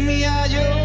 me a yo.